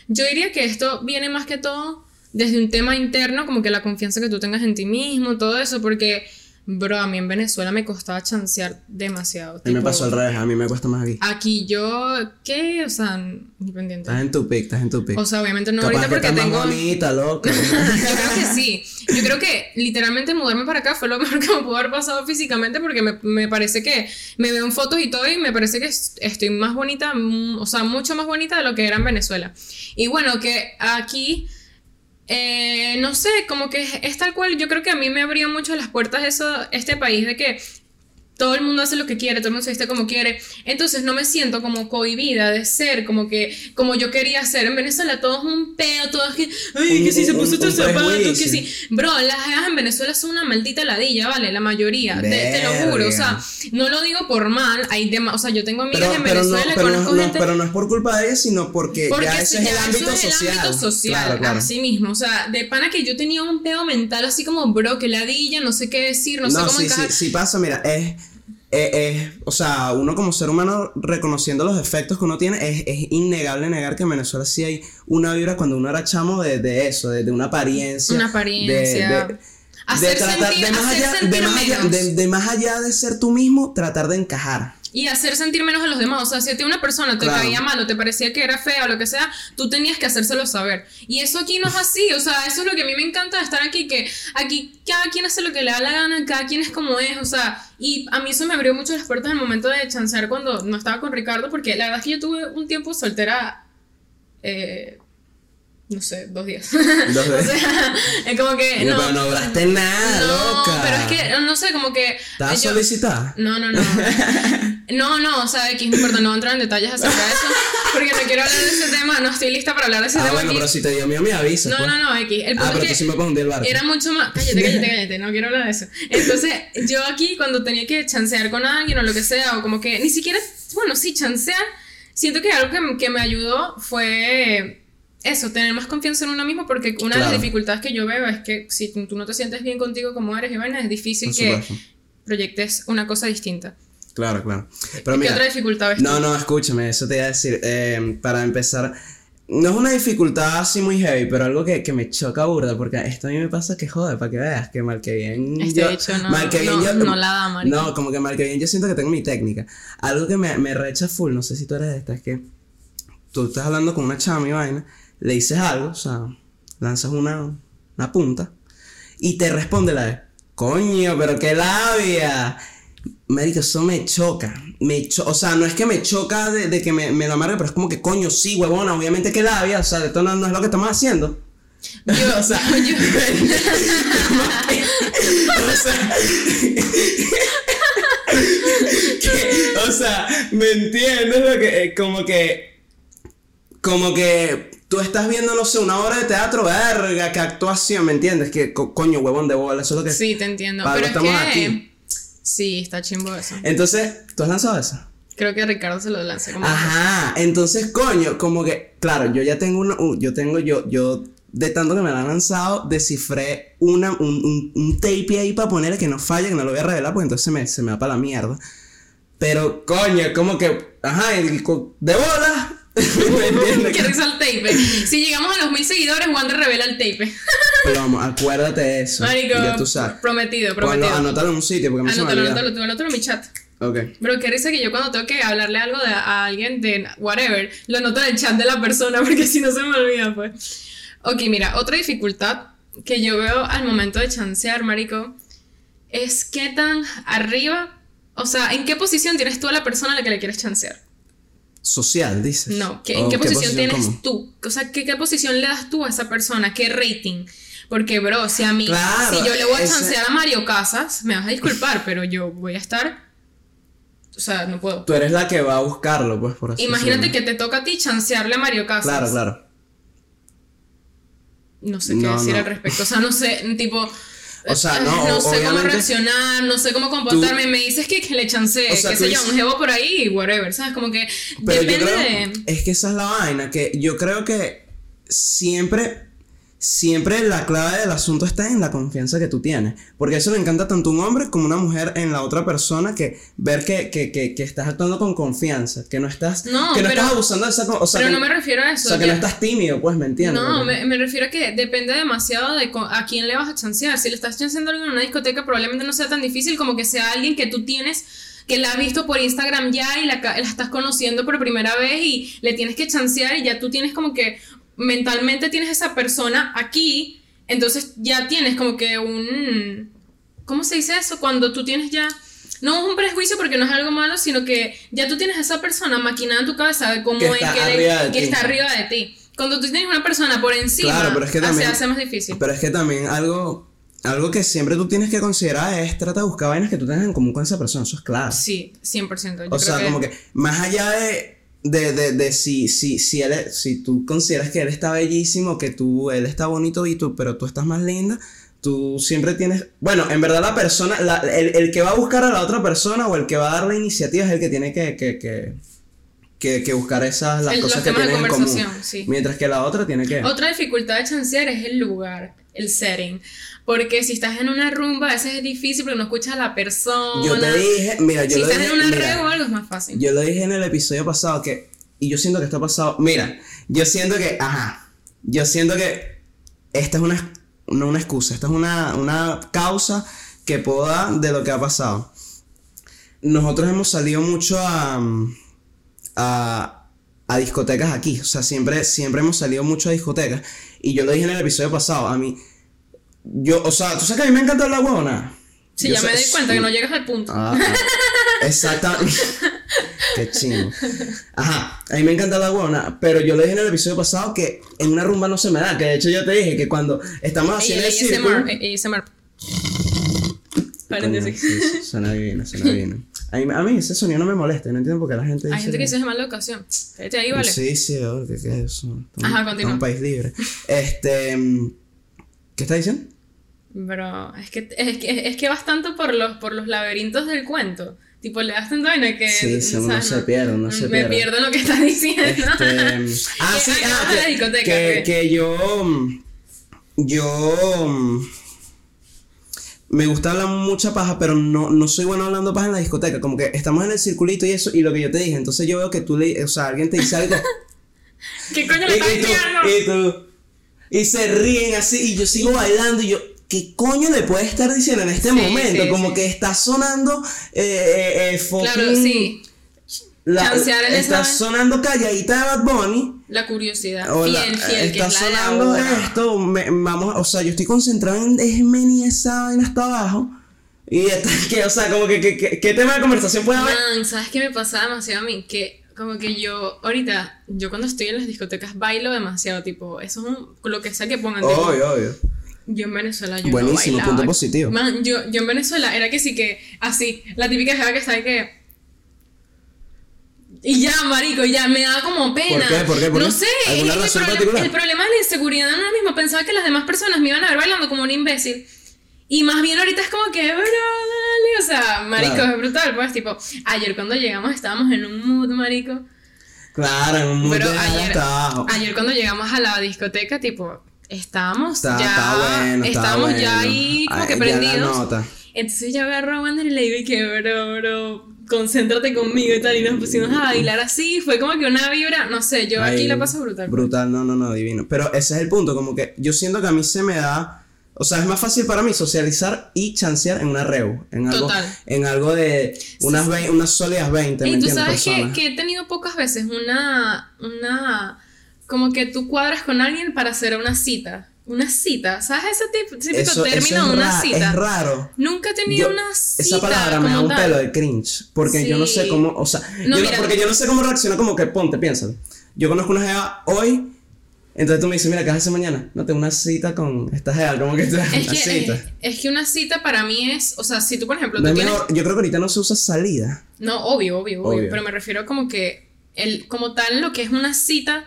Yo diría que esto viene más que todo desde un tema interno, como que la confianza que tú tengas en ti mismo, todo eso, porque, bro, a mí en Venezuela me costaba chancear demasiado. a mí me pasó al revés, a mí me cuesta más aquí. Aquí yo, ¿qué? O sea, independiente. Estás en tu pick, estás en tu pick. O sea, obviamente no Capaz ahorita que porque tengo... más bonita, loco. Yo creo que sí. Yo creo que literalmente mudarme para acá fue lo mejor que me pudo haber pasado físicamente porque me, me parece que me veo en fotos y todo y me parece que es- estoy más bonita, mm, o sea, mucho más bonita de lo que era en Venezuela. Y bueno, que aquí, eh, no sé, como que es, tal cual, yo creo que a mí me abrió mucho las puertas eso, este país de que todo el mundo hace lo que quiere, todo el mundo se viste como quiere. Entonces no me siento como cohibida de ser como que, como yo quería ser. En Venezuela todo es un peo, todo es que, ay, Un- que si se puso estos zapatos, que si. Bro, las jevas en Venezuela son una maldita ladilla, ¿vale? La mayoría. Te, te lo juro. O sea, no lo digo por mal. Hay dema- o sea, yo tengo amigas Pero, en pero, no, Venezuela, pero, no, conozco no- gente. pero no es por culpa de ella, sino porque, Porque ya ese si es el ámbito es el social. ámbito social, Claro, claro. así mismo. O sea, de pana que yo tenía un pedo mental así como, bro, que ladilla, no sé qué decir, no, sé cómo sí, encajar. sí, sí pasa, mira, es, es, es- o sea, uno como ser humano reconociendo los defectos que uno tiene, es, es innegable negar que en Venezuela sí hay una vibra cuando uno era chamo de, de eso, de, de una apariencia. Una de- apariencia. de- Hacer de tratar, sentir- de más allá, de más allá, de- de más allá de ser tú mismo, tratar de encajar. Y hacer sentir menos a los demás. O sea, si a ti una persona te Claro. caía mal o te parecía que era fea o lo que sea, tú tenías que hacérselo saber. Y eso aquí no es así. O sea, eso es lo que a mí me encanta de estar aquí, que aquí cada quien hace lo que le da la gana, cada quien es como es. O sea, y a mí eso me abrió mucho las puertas en el momento de chancear cuando no estaba con Ricardo, porque la verdad es que yo tuve un tiempo soltera. eh, no sé, dos días. Dos o días. sea, es como que. No, pero no duraste nada, no, loca. pero es que, no sé, como que. ¿Estabas yo- solicitada? No, no, no. No, no, o sea, X no importa, no voy a entrar en detalles acerca de eso. Porque no quiero hablar de ese tema, no estoy lista para hablar de ese Ah, tema bueno, aquí. pero si te dio miedo, me avisas. No, pues. no, no, X. El punto Ah, pero es tú que sí me hundir el barco. era mucho más. Cállate, cállate, cállate, no quiero hablar de eso. Entonces, yo aquí, cuando tenía que chancear con alguien o lo que sea, o como que ni siquiera, bueno, sí, chancear, siento que algo que, que me ayudó fue eso, tener más confianza en uno mismo, porque una de Claro. las dificultades que yo veo es que si tú no te sientes bien contigo como eres y vaina, es difícil Por que supuesto. proyectes una cosa distinta. Claro, claro. Pero ¿Qué mira, otra dificultad ves tú? No, no, escúchame, eso te iba a decir. eh, para empezar, no es una dificultad así muy heavy, pero algo que, que me choca burda, porque esto a mí me pasa que jode, para que veas, que mal que bien. Este yo, bicho no- mal que bien no- yo- no la da, marico. No, como que mal que bien yo siento que tengo mi técnica. Algo que me, me recha full, no sé si tú eres de esta, es que tú estás hablando con una chama y vaina, le dices algo, o sea, lanzas una, una punta, y te responde la de, coño, pero qué labia. Marico, eso me choca. Me cho- o sea, no es que me choca de, de que me, me lo amargue, pero es como que coño, sí, huevona, obviamente que labia. O sea, esto no, no es lo que estamos haciendo. Yo, o sea, yo- o sea, que- o sea, ¿me entiendes lo que eh, como que como que tú estás viendo no sé una obra de teatro, verga, qué actuación, ¿me entiendes? Que co- coño, huevón de bola, eso es lo que sí, te entiendo. Pero algo es que. estamos aquí. Sí, está chimbo eso. Entonces, ¿tú has lanzado esa? Creo que Ricardo se lo lanza como. Ajá, entonces, coño, como que, claro, yo ya tengo una, un- yo tengo, yo, yo, de tanto que me la han lanzado, descifré una, un, un, un tape ahí para ponerle que no falle, que no lo voy a revelar, porque entonces se me, se me va para la mierda. Pero, coño, como que, ajá, el de bola, Qué risa el tape. Si llegamos a los mil seguidores, Wander revela el tape. Pero vamos, acuérdate de eso. Marico, ya tú sabes. prometido, prometido. anótalo en un sitio, porque me Anótalo, anótalo, tú, anótalo en mi chat. Ok. Pero qué risa que yo cuando tengo que hablarle algo de, a alguien de whatever, lo anoto en el chat de la persona porque si no se me olvida, pues. Ok, mira, otra dificultad que yo veo al momento de chancear, marico, es qué tan arriba, o sea, ¿en qué posición tienes tú a la persona a la que le quieres chancear? Social, dices. No, ¿qué- ¿O ¿en qué, posición, tienes cómo? tú? O sea, ¿qué, ¿qué posición le das tú a esa persona? ¿Qué rating? Porque, bro, si a mí, Claro, si yo le voy a ese- chancear a Mario Casas, me vas a disculpar, pero yo voy a estar, o sea, no puedo. Tú eres la que va a buscarlo, pues, por así Imagínate decirlo. que te toca a ti chancearle a Mario Casas. Claro, claro. No sé qué No, decir no. al respecto. O sea, no sé, tipo. O sea, no, no sé cómo reaccionar, no sé cómo comportarme. Me dices que, que le chancee, O sea, qué tú sé yo, un jevo por ahí, whatever, ¿sabes? Como que Pero yo depende creo, de. es que esa es la vaina, que yo creo que siempre, siempre la clave del asunto está en la confianza que tú tienes. Porque eso le encanta tanto a un hombre como a una mujer en la otra persona, que ver que, que, que, que estás actuando con confianza, que no estás, No, que no pero- estás abusando de esa o sea, Pero que, no me refiero a o eso. sea, que no estás tímido, pues, ¿me entiendes? No, me, me refiero a que depende demasiado de a quién le vas a chancear. Si le estás chanceando a alguien en una discoteca, probablemente no sea tan difícil como que sea alguien que tú tienes, que la has visto por Instagram ya y la, la estás conociendo por primera vez y le tienes que chancear y ya tú tienes como que mentalmente tienes esa persona aquí, entonces ya tienes como que un... ¿Cómo se dice eso? Cuando tú tienes ya... No es un prejuicio porque no es algo malo, sino que ya tú tienes a esa persona maquinada en tu cabeza de cómo Que es está que, le- arriba de que ti. está arriba de ti. Cuando tú tienes una persona por encima, Claro, pero es que se también- hace más difícil. Pero es que también algo, algo que siempre tú tienes que considerar es trata de buscar vainas que tú tengas en común con esa persona, eso es claro. Sí, 100%. Yo O creo sea, como que más allá de, de, de, de si, si, si, él si tú consideras que él está bellísimo, que tú, él está bonito y tú, pero tú estás más linda, tú siempre tienes, bueno, en verdad la persona, la- el, el que va a buscar a la otra persona o el que va a dar la iniciativa es el que tiene que, que, que, que, que buscar esas, las El- cosas que tienen en común. sí. Mientras que la otra tiene que... Otra dificultad de chancear es el lugar, el setting. Porque si estás en una rumba, a veces es difícil porque no escuchas a la persona. Yo te dije, mira, yo si lo estás dije, en una mira, red o algo es más fácil. Yo lo dije en el episodio pasado que. Y yo siento que esto ha pasado. Mira, yo siento que. Ajá. Yo siento que. Esta es una. No una excusa. Esta es una, una causa que puedo dar de lo que ha pasado. Nosotros hemos salido mucho a. a. a discotecas aquí. O sea, siempre, siempre hemos salido mucho a discotecas. Y yo lo dije en el episodio pasado. A mí. Yo, o sea, tú sabes que a mí me encanta la huevona. sí, Yo ya me di cuenta que no llegas al punto. Ah, ah. Exactamente. Qué chingo. Ajá, a mí me encanta la guana, pero yo le dije en el episodio pasado que en una rumba no se me da, que de hecho yo te dije que cuando estamos haciendo el círculo... ASMR. Paréntesis. Sí, sí, suena divino, suena divino. A mí, a mí ese sonido no me molesta, no entiendo por qué la gente dice... Hay gente que dice es mala educación. Este ahí vale. Sí, sí, ¿qué, qué es eso? Ajá, continúa. un país libre. Este... ¿Qué estás diciendo? Bro, es que, es que, es que vas tanto por los, por los laberintos del cuento. Tipo, le das tanto vaina que. Sí, sí, uno se pierde, uno se me pierde. pierdo en lo que estás diciendo. Este, ah, sí, Ah, ah, que, discoteca, que, que yo. Yo. Me gusta hablar mucha paja, pero no, no soy bueno hablando paja en la discoteca. Como que estamos en el circulito y eso, y lo que yo te dije. Entonces yo veo que tú le. O sea, alguien te dice algo. ¿Qué coño le estás diciendo? y. Y se ríen así, y yo sigo bailando, y yo. ¿Qué coño le puede estar diciendo en este Sí, momento? sí, como sí. que está sonando. Eh, eh, eh, Claro, sí. la- está sonando calladita de Bad Bunny. La curiosidad. O la- fiel, fiel, que está es la de sonando ahora. esto, me- vamos, o sea, yo estoy concentrado en esa vaina hasta abajo. Y está, que, o sea, como que, que- que- ¿qué tema de conversación puede haber? Man, ¿sabes qué me pasa demasiado a mí? Que como que yo, ahorita, yo cuando estoy en las discotecas bailo demasiado, tipo, eso es un, lo que sea que pongan, tipo, Obvio, obvio. yo en Venezuela yo Buenísimo, no bailaba. punto positivo. Man, yo, yo en Venezuela era que sí que, así, la típica jeva que está ahí que... Y ya, marico, ya, me daba como pena. ¿Por qué? ¿Por qué? ¿Por no qué? sé, ¿Alguna es el, el problema de la inseguridad uno mismo, pensaba que las demás personas me iban a ver bailando como un imbécil. Y más bien ahorita es como que, bro, dale, o sea, marico, Claro. es brutal, pues, tipo, ayer cuando llegamos estábamos en un mood, marico. Claro, en un mundo Pero de ayer, ayer cuando llegamos a la discoteca, tipo, estábamos Está, ya, está bueno, está estábamos bueno. ya ahí como Ay, que prendidos. Entonces yo agarro a Wander y le digo, y que bro, bro, concéntrate conmigo y tal, y nos pusimos a bailar así, fue como que una vibra, no sé, yo aquí la paso brutal. Brutal, no, no, no, divino. Pero ese es el punto, como que yo siento que a mí se me da. O sea, es más fácil para mí socializar y chancear en una reu. En algo, Total. en algo de unas, unas sólidas 20, ¿me Y tú entiendes? sabes que, que he tenido pocas veces una, una, como que tú cuadras con alguien para hacer una cita. Una cita, ¿sabes ese tipo, típico Eso- eso término es una cita? Es raro. Nunca he tenido Yo- una cita. esa palabra me da un pelo de cringe. Porque yo no sé cómo. O sea, No, yo no- porque yo no sé cómo reacciona, como que ponte, piénsalo. Yo conozco una jeva hoy. Entonces tú me dices, mira, ¿qué hacer mañana? No, tengo una cita con esta jeva, como que una Es que, cita. es, es que una cita para mí es, o sea, si tú, por ejemplo, No tú es tienes... mejor- yo creo que ahorita no se usa salida. No, obvio, obvio, obvio, Obvio. pero me refiero como que, el, como tal, lo que es una cita,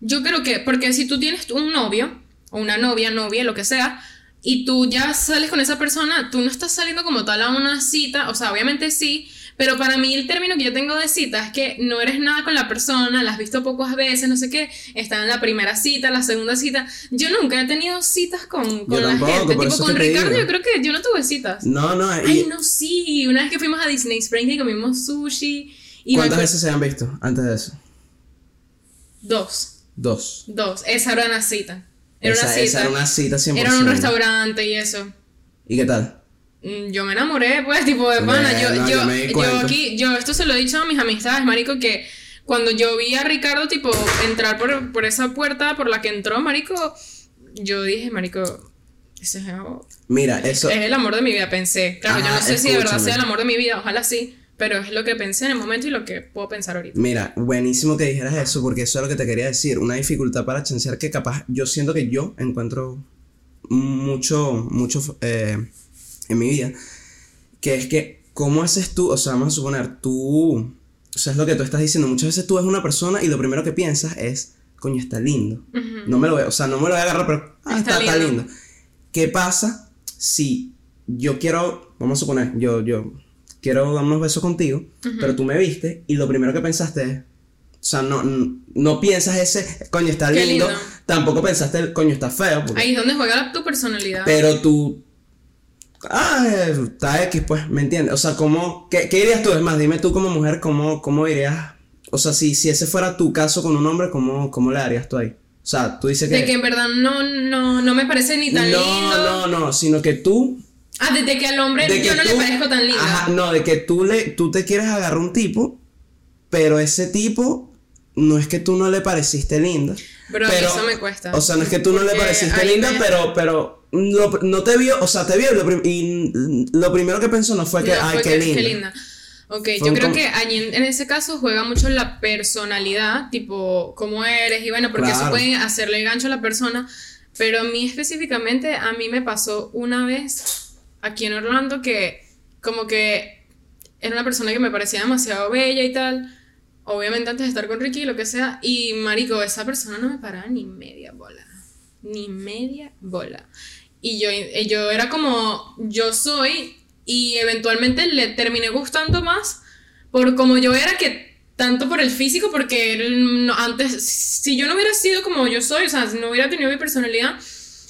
yo creo que, porque si tú tienes un novio, o una novia, novia, lo que sea, y tú ya sales con esa persona, tú no estás saliendo como tal a una cita, o sea, obviamente sí, pero para mí el término que yo tengo de cita es que no eres nada con la persona, la has visto pocas veces, no sé qué, está en la primera cita, la segunda cita. Yo nunca he tenido citas con, con la tampoco, gente, tipo con Ricardo, digo. yo creo que yo no tuve citas. No, no. Y Ay, no, sí. Una vez que fuimos a Disney Springs y comimos sushi. Y ¿Cuántas veces se han visto antes de eso? Dos. Dos. Dos. Esa era una cita. Era esa, una cita. esa era una cita 100%. Era en un restaurante y eso. ¿Y qué tal? Mm, Yo me enamoré, pues, tipo de pana. Yo, Bueno, yo, yo yo aquí, yo esto se lo he dicho a mis amistades, marico, que cuando yo vi a Ricardo, tipo, entrar por, por esa puerta por la que entró, marico, yo dije, marico, ese es, Mira, eso. es el amor de mi vida, pensé. Claro, yo Ah, no sé si de verdad escúchame. sea el amor de mi vida, ojalá sí, pero es lo que pensé en el momento y lo que puedo pensar ahorita. Mira, buenísimo que dijeras eso, porque eso es lo que te quería decir. Una dificultad para chancear que capaz yo siento que yo encuentro mucho, mucho eh, en mi vida. Que es que, ¿cómo haces tú? O sea, vamos a suponer, tú. O sea, es lo que tú estás diciendo. Muchas veces tú ves una persona y lo primero que piensas es, coño, está lindo. No me lo voy, o sea, no me lo voy a agarrar, pero ah, Está está, está lindo. lindo. ¿Qué pasa si yo quiero, vamos a suponer, yo, yo quiero dar unos besos contigo, pero tú me viste y lo primero que pensaste es, o sea, no, no, no piensas ese, coño, está lindo, lindo. tampoco pensaste el coño, está feo, porque- Ahí es donde juega la- tu personalidad. pero tú, ah, eh, está X, pues, ¿me entiendes? O sea, ¿cómo, qué, qué dirías tú? Es más, dime tú como mujer, ¿cómo, cómo dirías? O sea, si, si ese fuera tu caso con un hombre, ¿cómo, cómo le harías tú ahí? O sea, tú dices que... de que en verdad no, no, no me parece ni tan no, lindo. no, no, sino que tú Ah, desde que al hombre de yo no le tú- parezco tan linda. Ajá, no, de que tú le tú te quieres agarrar un tipo, pero ese tipo no es que tú no le pareciste linda. Bro, mí eso me cuesta. O sea, no es que tú no le Porque pareciste linda, me- pero pero lo- no te vio, o sea, te vio lo y lo primero que pensó no fue que No, ay, fue qué que- linda. qué linda. Ok, Fue yo creo com- que allí en, en ese caso juega mucho la personalidad, tipo cómo eres y bueno, porque eso Claro. puede hacerle gancho a la persona, pero a mí específicamente, a mí me pasó una vez aquí en Orlando que como que era una persona que me parecía demasiado bella y tal, obviamente antes de estar con Ricky, lo que sea, y marico, esa persona no me paraba ni media bola, ni media bola. Y yo, yo era como, yo soy, y eventualmente le terminé gustando más por como yo era que tanto por el físico, porque antes, si yo no hubiera sido como yo soy, o sea, si no hubiera tenido mi personalidad,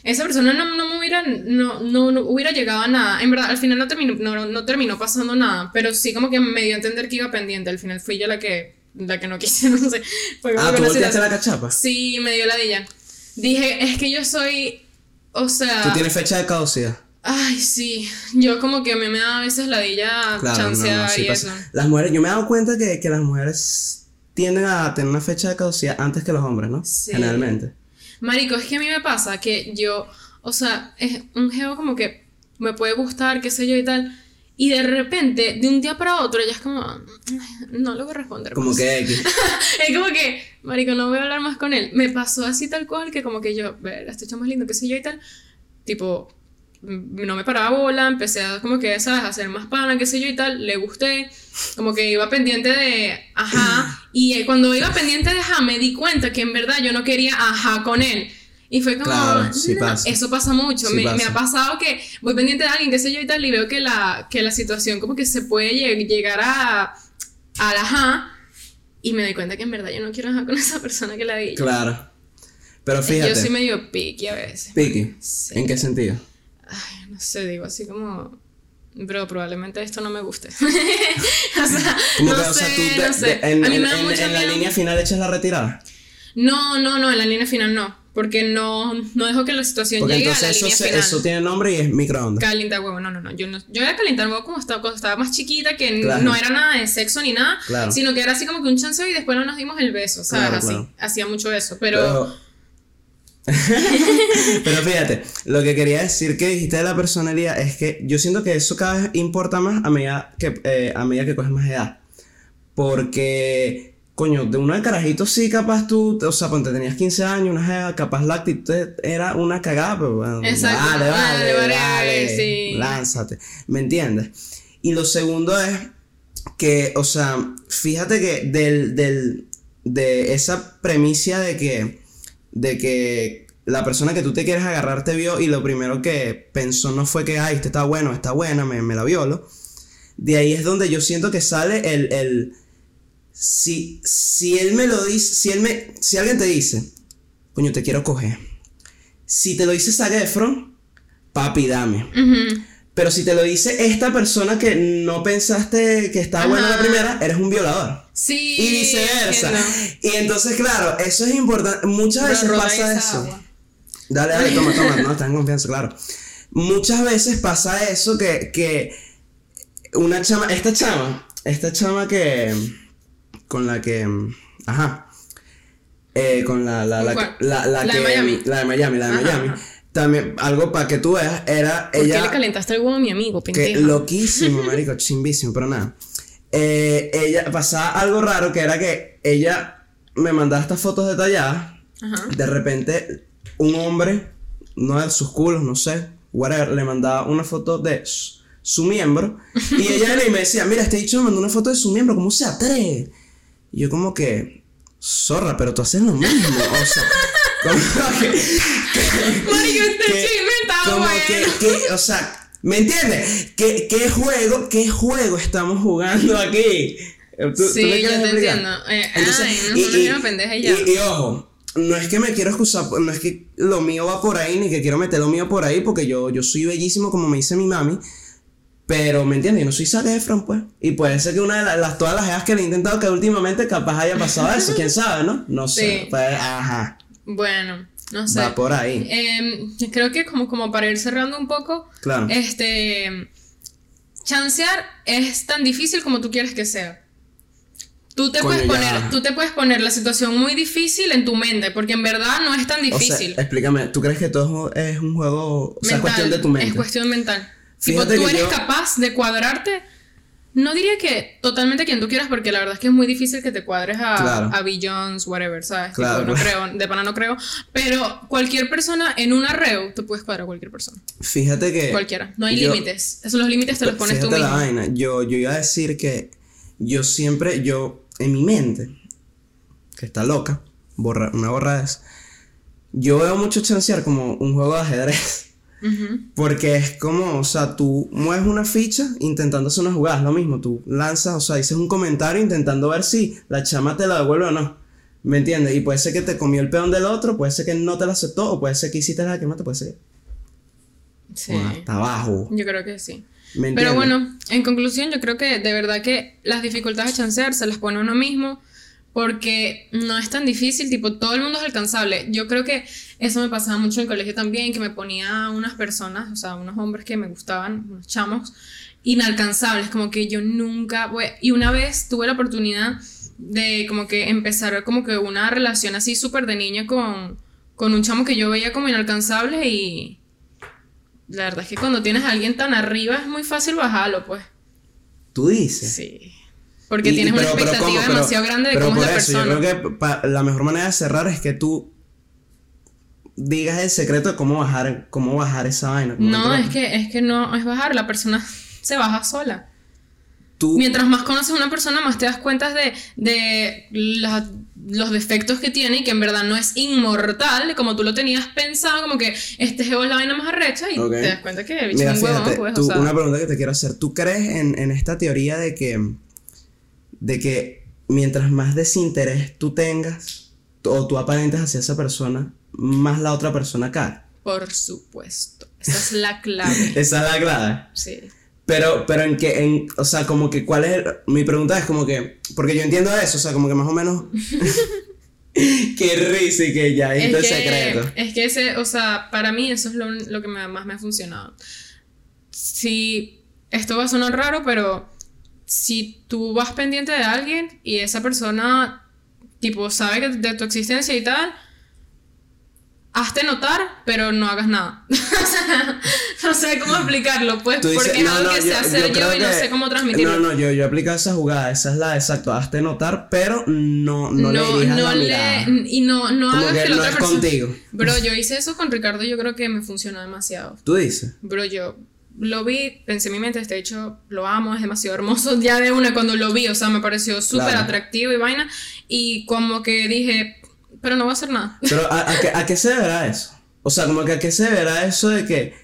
esa persona no, no me hubiera, no, no, no hubiera llegado a nada. En verdad, al final no terminó, no, no terminó pasando nada, pero sí como que me dio a entender que iba pendiente. Al final fui yo la que, la que no quise, no sé. Fue Ah, tú volteaste la cachapa. Sí, me dio la dilla. Dije, es que yo soy, o sea... Tú tienes fecha de caducidad. Ay, sí. Yo como que me, me da a veces la dilla Claro, chancear sí y pasa. eso. Las mujeres, yo me he dado cuenta que, que las mujeres tienden a tener una fecha de caducidad antes que los hombres, ¿no? Sí. Generalmente. Marico, es que a mí me pasa que yo, o sea, es un geo como que me puede gustar, qué sé yo y tal. Y de repente, de un día para otro, ya es como, "Ay, no le voy a responder. Como más". que. Es como que, Marico, no voy a hablar más con él. Me pasó así tal cual que como que yo, ver, este chamo es lindo, qué sé yo y tal. Tipo, no me paraba bola, empecé a como que, ¿sabes? A hacer más pana, qué sé yo y tal. Le gusté. Como que iba pendiente de, ajá. Y eh, cuando iba pendiente de ajá, me di cuenta que en verdad yo no quería ajá con él. Y fue como, Claro, sí "No". pasa. eso pasa mucho. Sí me, pasa. me ha pasado que voy pendiente de alguien, qué sé yo y tal, y veo que la, que la situación como que se puede lle- llegar a, al ajá. Y me doy cuenta que en verdad yo no quiero ajá con esa persona que la vi. Claro. Pero fíjate. Yo soy medio picky a veces. Piqui. Sí. ¿En qué sentido? Ay, no sé, digo así como. Pero probablemente esto no me guste. o sea, no que, sé, o sea, tú te- no sé. de- en, a mí en- me da en- en la línea final echas la retirada. No, no, no, en la línea final no. Porque no, no dejo que la situación Porque llegue a entonces la eso, línea se- final. eso tiene nombre y es microondas. Calienta huevo, no, no, no. Yo, no, yo era calentar huevo como estaba, cuando estaba más chiquita, que Claro. no era nada de sexo ni nada, Claro. sino que era así como que un chanceo y después no nos dimos el beso, ¿sabes? Claro, así. Hacía mucho eso. Pero, Pero, pero fíjate, lo que quería decir que dijiste de la personalidad es que yo siento que eso cada vez importa más a medida que, eh, a medida que coges más edad. Porque, coño, de uno de carajito sí, capaz tú, o sea, cuando tenías 15 años, una jeva, capaz la actitud era una cagada, pero bueno, Exacto. dale, Dale, dale, vale, dale, sí. lánzate, ¿me entiendes? Y lo segundo es que, o sea, fíjate que del, del, de esa premisa de que, de que la persona que tú te quieres agarrar te vio y lo primero que pensó no fue que, ay, este está bueno, está buena, me, la violo. De ahí es donde yo siento que sale el, el si, si él me lo dice, si él me, si alguien te dice, coño, te quiero coger. Si te lo dice Zac Efron, papi, dame. Pero si te lo dice esta persona que no pensaste que estaba buena la Ajá. primera, eres un violador. sí. Y viceversa. Y entonces, claro, eso es importante. Muchas veces pasa eso. agua. Dale, dale, toma, toma. No, estás en confianza, claro. Muchas veces pasa eso que, que una chama, esta chama, esta chama que, con la que, ajá, eh, con la, la, la, la, la La de que, Miami. la de Miami, la de Ajá, Miami. ajá. También, algo para que tú veas, era ¿Por qué ella... le calentaste el huevo a mi amigo, Que pendeja? loquísimo, marico, chimbísimo, pero nada. Eh, ella, pasaba algo raro que era que ella me mandaba estas fotos detalladas. Ajá. De repente, un hombre, uno de sus culos, no sé, whatever, le mandaba una foto de su, miembro. Y ella me decía, mira, este dicho me mandó una foto de su miembro, ¿cómo se atreve? Y yo como que, zorra, pero tú haces lo mismo. O sea, como que... Marico, este está como que, que, o sea, ¿me entiendes? ¿Qué, qué juego, qué juego estamos jugando aquí? ¿Tú- tú Sí, me yo te entiendo. Eh, Entonces, ay, no, y, es una y- misma pendeja ya. y- y ojo, no es que me quiero excusar, no es que lo mío va por ahí, ni que quiero meter lo mío por ahí, porque yo, yo soy bellísimo, como me dice mi mami. Pero, ¿me entiendes? Yo no soy Zac Efron, pues. Y puede ser que una de la- las, todas las edades que le he intentado que últimamente capaz haya pasado eso, quién sabe, ¿no? No sé. Sí. Pues, ajá. Bueno, no sé. Va por ahí. Em, creo que como, como para ir cerrando un poco, Claro. este, chancear es tan difícil como tú quieres que sea. Tú te, Coño, puedes ya. poner, tú te puedes poner la situación muy difícil en tu mente, porque en verdad no es tan O sea, difícil. explícame, ¿tú crees que todo es un juego, o sea, Mental, es cuestión de tu mente? Es cuestión mental. Tipo, Fíjate tú que eres yo- capaz de cuadrarte no diría que totalmente quien tú quieras, porque la verdad es que es muy difícil que te cuadres a, Claro. a Bill Jones, whatever, ¿sabes? Tipo, Claro, no creo, de pana no creo. Pero cualquier persona en un arreo, tú puedes cuadrar a cualquier persona. Fíjate que. Cualquiera. No hay límites. Esos los límites te los pones tú la mismo. vaina. Yo, yo iba a decir que yo siempre, yo, en mi mente, que está loca, borra, una borradez, yo veo mucho chancear como un juego de ajedrez. Porque es como, o sea, tú mueves una ficha intentando hacer una jugada, es lo mismo, tú lanzas, o sea, dices un comentario intentando ver si la chama te la devuelve o no. ¿Me entiendes? Y puede ser que te comió el peón del otro, puede ser que no te la aceptó, o puede ser que hiciste la que mate, puede ser que Sí. Bueno, hasta abajo. Yo creo que sí. Pero bueno, en conclusión, yo creo que de verdad que las dificultades de chancear se las pone uno mismo porque no es tan difícil, tipo, todo el mundo es alcanzable. Yo creo que eso me pasaba mucho en el colegio también, que me ponía unas personas, o sea, unos hombres que me gustaban, unos chamos, inalcanzables, como que yo nunca, voy- y una vez tuve la oportunidad de como que empezar como que una relación así súper de niña con, con un chamo que yo veía como inalcanzable y la verdad es que cuando tienes a alguien tan arriba es muy fácil bajarlo, pues. Tú dices. Sí. Porque Y- tienes pero- una expectativa demasiado grande de pero cómo es por la eso, persona. Yo creo que la mejor manera de cerrar es que tú digas el secreto de cómo bajar, cómo bajar esa vaina. No, es que, es que no es bajar, la persona se baja sola. tú, Mientras más conoces a una persona, más te das cuenta de, de la- los defectos que tiene y que en verdad no es inmortal, como tú lo tenías pensado, como que este es la vaina más arrecha y te das cuenta que bicho Mira, es un fíjate, pues, tú- o sea, una pregunta que te quiero hacer. ¿Tú crees en, en esta teoría de que, de que mientras más desinterés tú tengas o tú aparentes hacia esa persona, más la otra persona cae? por supuesto. Esa es la clave. Esa es la clave. Sí. Pero, pero en que, en, o sea, como que, ¿cuál es? mi pregunta es como que, porque yo entiendo eso, o sea, como que más o menos, qué risa y que ya Es secreto. que, es que ese, o sea, para mí eso es lo, lo que me- más me ha funcionado. Si, esto va a sonar raro, pero si tú vas pendiente de alguien y esa persona, tipo, sabe que de tu existencia y tal, hazte notar, pero no hagas nada. o sea, no sé cómo explicarlo, pues, dices, porque es no, algo no, que sé hacer yo, creo y no que- sé cómo transmitirlo. No, no, yo, yo he aplicado esa jugada, esa es la exacto, hazte notar, pero no, no, le dirijas la mirada. y no, no Como hagas que que la no otra es persona. contigo. Bro, yo hice eso con Ricardo, yo creo que me funcionó demasiado. Tú dices. Bro, yo lo vi, pensé en mi mente, este hecho lo amo, es demasiado hermoso. Ya de una cuando lo vi, o sea, me pareció súper Claro. atractivo y vaina. Y como que dije, pero no voy a hacer nada. Pero ¿a, a qué, a qué se deberá eso? O sea, como que a qué se deberá eso de que,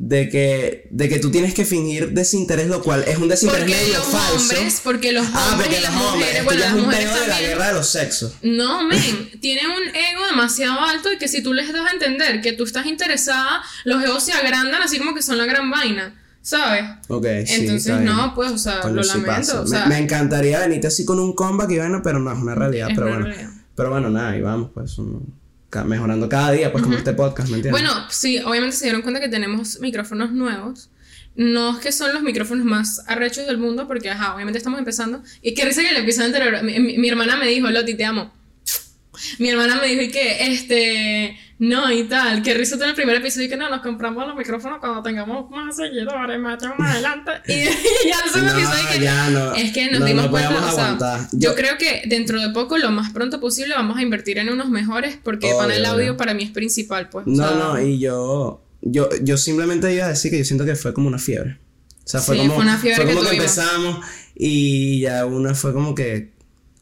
de que, de que tú tienes que fingir desinterés, lo cual es un desinterés Porque medio los falso. hombres, porque los ah, hombres porque y las los hombres, mujeres, bueno, ya es las un mujeres de la guerra de los sexos. No, men, tienen un ego demasiado alto y que si tú les das a entender que tú estás interesada, los egos se agrandan así como que son la gran vaina, ¿sabes? Ok, sí. Entonces, bien. no, pues, o sea, lo sí lamento. O Me- sea, me, encantaría venirte así con un comeback y bueno, pero no es una realidad. Pero una bueno. realidad. Pero bueno, nada, y vamos, pues ca- mejorando cada día, pues como este podcast, ¿me entiendes? Bueno, sí, obviamente se dieron cuenta que tenemos micrófonos nuevos. No es que son los micrófonos más arrechos del mundo, porque, ajá, obviamente estamos empezando. Y qué risa que el episodio anterior, mi, mi- mi hermana me dijo, Loti, te amo. Mi hermana me dijo y que, este, no, y tal, risa tú en el primer episodio y que no, nos compramos los micrófonos cuando tengamos más seguidores, más más adelante. Y, ya el segundo No, episodio y que, no. es que nos no, dimos cuenta, o sea, yo, Yo- creo que dentro de poco, lo más pronto posible, vamos a invertir en unos mejores, porque para el audio para mí es principal, pues. o No, sea, no, y yo, yo, yo simplemente iba a decir que yo siento que fue como una fiebre. O sea, fue Sí, como, fue una fiebre fue que como que, tuvimos. empezamos y ya una fue como que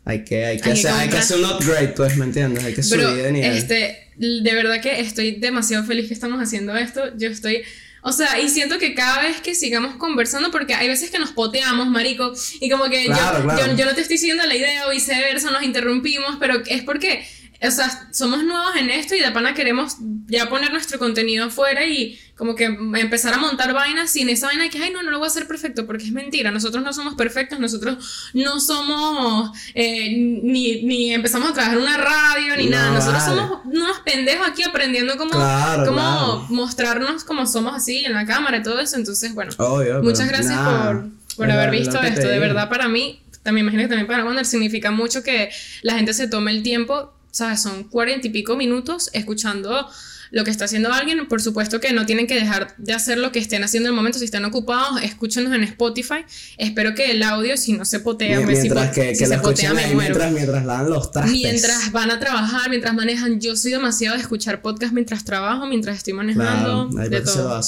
hay que, hay que, Hay que hacer, hay que hacer un upgrade, pues, ¿me entiendes? Hay que subir de nivel. este, de verdad que estoy demasiado feliz que estamos haciendo esto. Yo estoy, o sea, y siento que cada vez que sigamos conversando, porque hay veces que nos poteamos, marico, y como que yo- Claro, yo, yo no te estoy siguiendo la idea o viceversa, nos interrumpimos, pero es porque, o sea, somos nuevos en esto y de pana queremos ya poner nuestro contenido afuera y como que empezar a montar vainas sin esa vaina de que, ay, no, no lo voy a hacer perfecto, porque es mentira, nosotros no somos perfectos, nosotros no somos, eh, ni, ni empezamos a trabajar en una radio, ni No, nada, nosotros vale. somos unos pendejos aquí aprendiendo cómo, Claro, cómo claro. mostrarnos como somos así en la cámara y todo eso, entonces, bueno, Obvio, muchas gracias nada. por, por haber visto esto, de verdad para mí, también imagino que también para Wonder significa mucho que la gente se tome el tiempo ¿sabes? Son cuarenta y pico minutos escuchando lo que está haciendo alguien. Por supuesto que no tienen que dejar de hacer lo que estén haciendo en el momento. Si están ocupados, escúchenos en Spotify. Espero que el audio, si no se potea, si mientras po- que, si que se potea, me muero. mientras, mientras lavan los trastes. Mientras van a trabajar, mientras manejan. Yo soy demasiado de escuchar podcast mientras trabajo, mientras estoy manejando. Claro, de todo.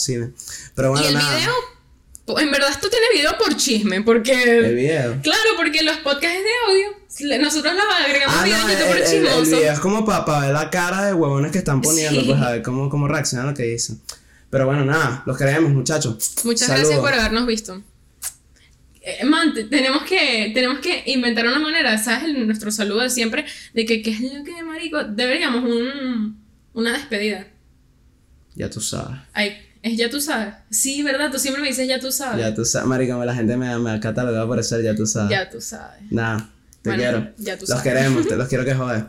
Pero bueno, y el nada. video, en verdad esto tiene video por chisme, porque... El video. Claro, porque los podcasts de audio. Nosotros los agregamos Ah, video no, el, por el- el chismoso. video es como para ver la cara de huevones que están poniendo, Sí. pues a ver cómo, cómo reaccionan a lo que dicen. Pero bueno, nada, los queremos, muchachos. Muchas Saludos. gracias por habernos visto. Eh, man, te- tenemos que, tenemos que inventar una manera, ¿sabes? El- nuestro saludo de siempre, de que, ¿qué es lo que, marico? Deberíamos un, una despedida. Ya tú sabes. Ay, es ya tú sabes. Sí, ¿verdad? Tú siempre me dices ya tú sabes. Ya tú sabes, marico, la gente me, me ha catalogado por eso, ya tú sabes. Ya tú sabes. Nada, te Bueno, quiero. ya tú los sabes. queremos, te los quiero que joder.